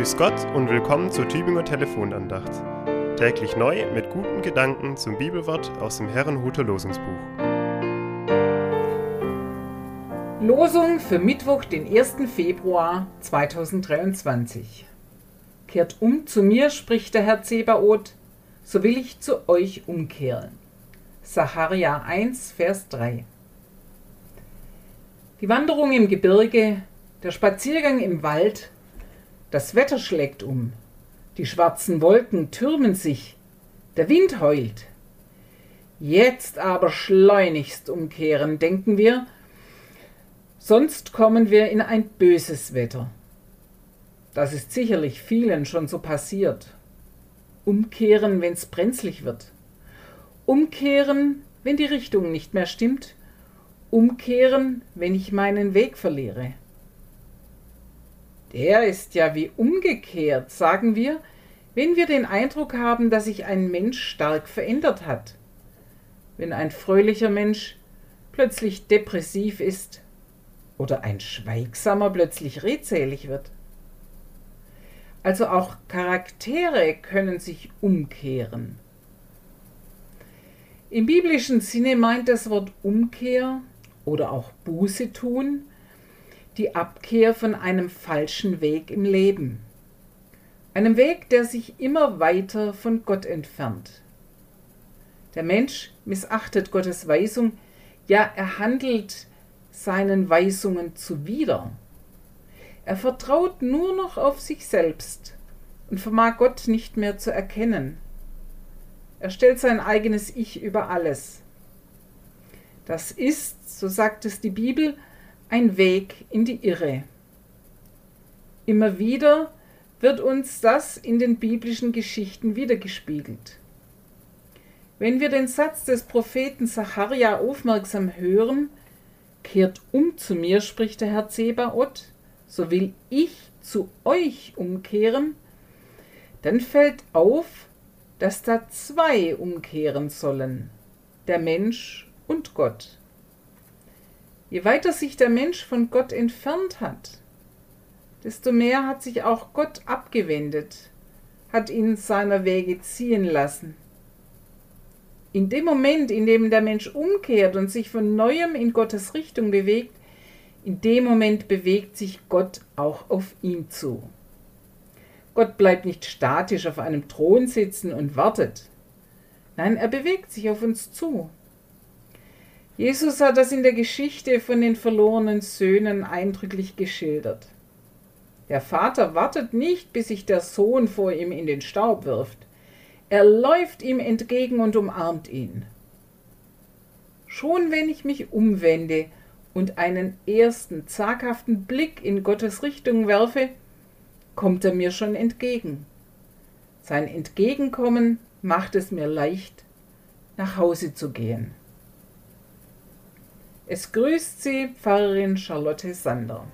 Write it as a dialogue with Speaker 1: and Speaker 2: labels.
Speaker 1: Grüß Gott und willkommen zur Tübinger Telefonandacht. Täglich neu mit guten Gedanken zum Bibelwort aus dem Herrenhuter Losungsbuch.
Speaker 2: Losung für Mittwoch, den 1. Februar 2023. Kehrt um zu mir, spricht der Herr Zebaoth, so will ich zu euch umkehren. Sacharja 1, Vers 3. Die Wanderung im Gebirge, der Spaziergang im Wald, das Wetter schlägt um, die schwarzen Wolken türmen sich, der Wind heult. Jetzt aber schleunigst umkehren, denken wir, sonst kommen wir in ein böses Wetter. Das ist sicherlich vielen schon so passiert. Umkehren, wenn's brenzlig wird. Umkehren, wenn die Richtung nicht mehr stimmt. Umkehren, wenn ich meinen Weg verliere. Der ist ja wie umgekehrt, sagen wir, wenn wir den Eindruck haben, dass sich ein Mensch stark verändert hat. Wenn ein fröhlicher Mensch plötzlich depressiv ist oder ein Schweigsamer plötzlich redselig wird. Also auch Charaktere können sich umkehren. Im biblischen Sinne meint das Wort Umkehr oder auch Buße tun die Abkehr von einem falschen Weg im Leben. Einem Weg, der sich immer weiter von Gott entfernt. Der Mensch missachtet Gottes Weisung, ja, er handelt seinen Weisungen zuwider. Er vertraut nur noch auf sich selbst und vermag Gott nicht mehr zu erkennen. Er stellt sein eigenes Ich über alles. Das ist, so sagt es die Bibel, ein Weg in die Irre. Immer wieder wird uns das in den biblischen Geschichten wiedergespiegelt. Wenn wir den Satz des Propheten Sacharja aufmerksam hören, kehrt um zu mir, spricht der Herr Zebaoth, so will ich zu euch umkehren, dann fällt auf, dass da zwei umkehren sollen, der Mensch und Gott. Je weiter sich der Mensch von Gott entfernt hat, desto mehr hat sich auch Gott abgewendet, hat ihn seiner Wege ziehen lassen. In dem Moment, in dem der Mensch umkehrt und sich von neuem in Gottes Richtung bewegt, in dem Moment bewegt sich Gott auch auf ihn zu. Gott bleibt nicht statisch auf einem Thron sitzen und wartet. Nein, er bewegt sich auf uns zu. Jesus hat das in der Geschichte von den verlorenen Söhnen eindrücklich geschildert. Der Vater wartet nicht, bis sich der Sohn vor ihm in den Staub wirft. Er läuft ihm entgegen und umarmt ihn. Schon wenn ich mich umwende und einen ersten zaghaften Blick in Gottes Richtung werfe, kommt er mir schon entgegen. Sein Entgegenkommen macht es mir leicht, nach Hause zu gehen. Es grüßt Sie Pfarrerin Charlotte Sander.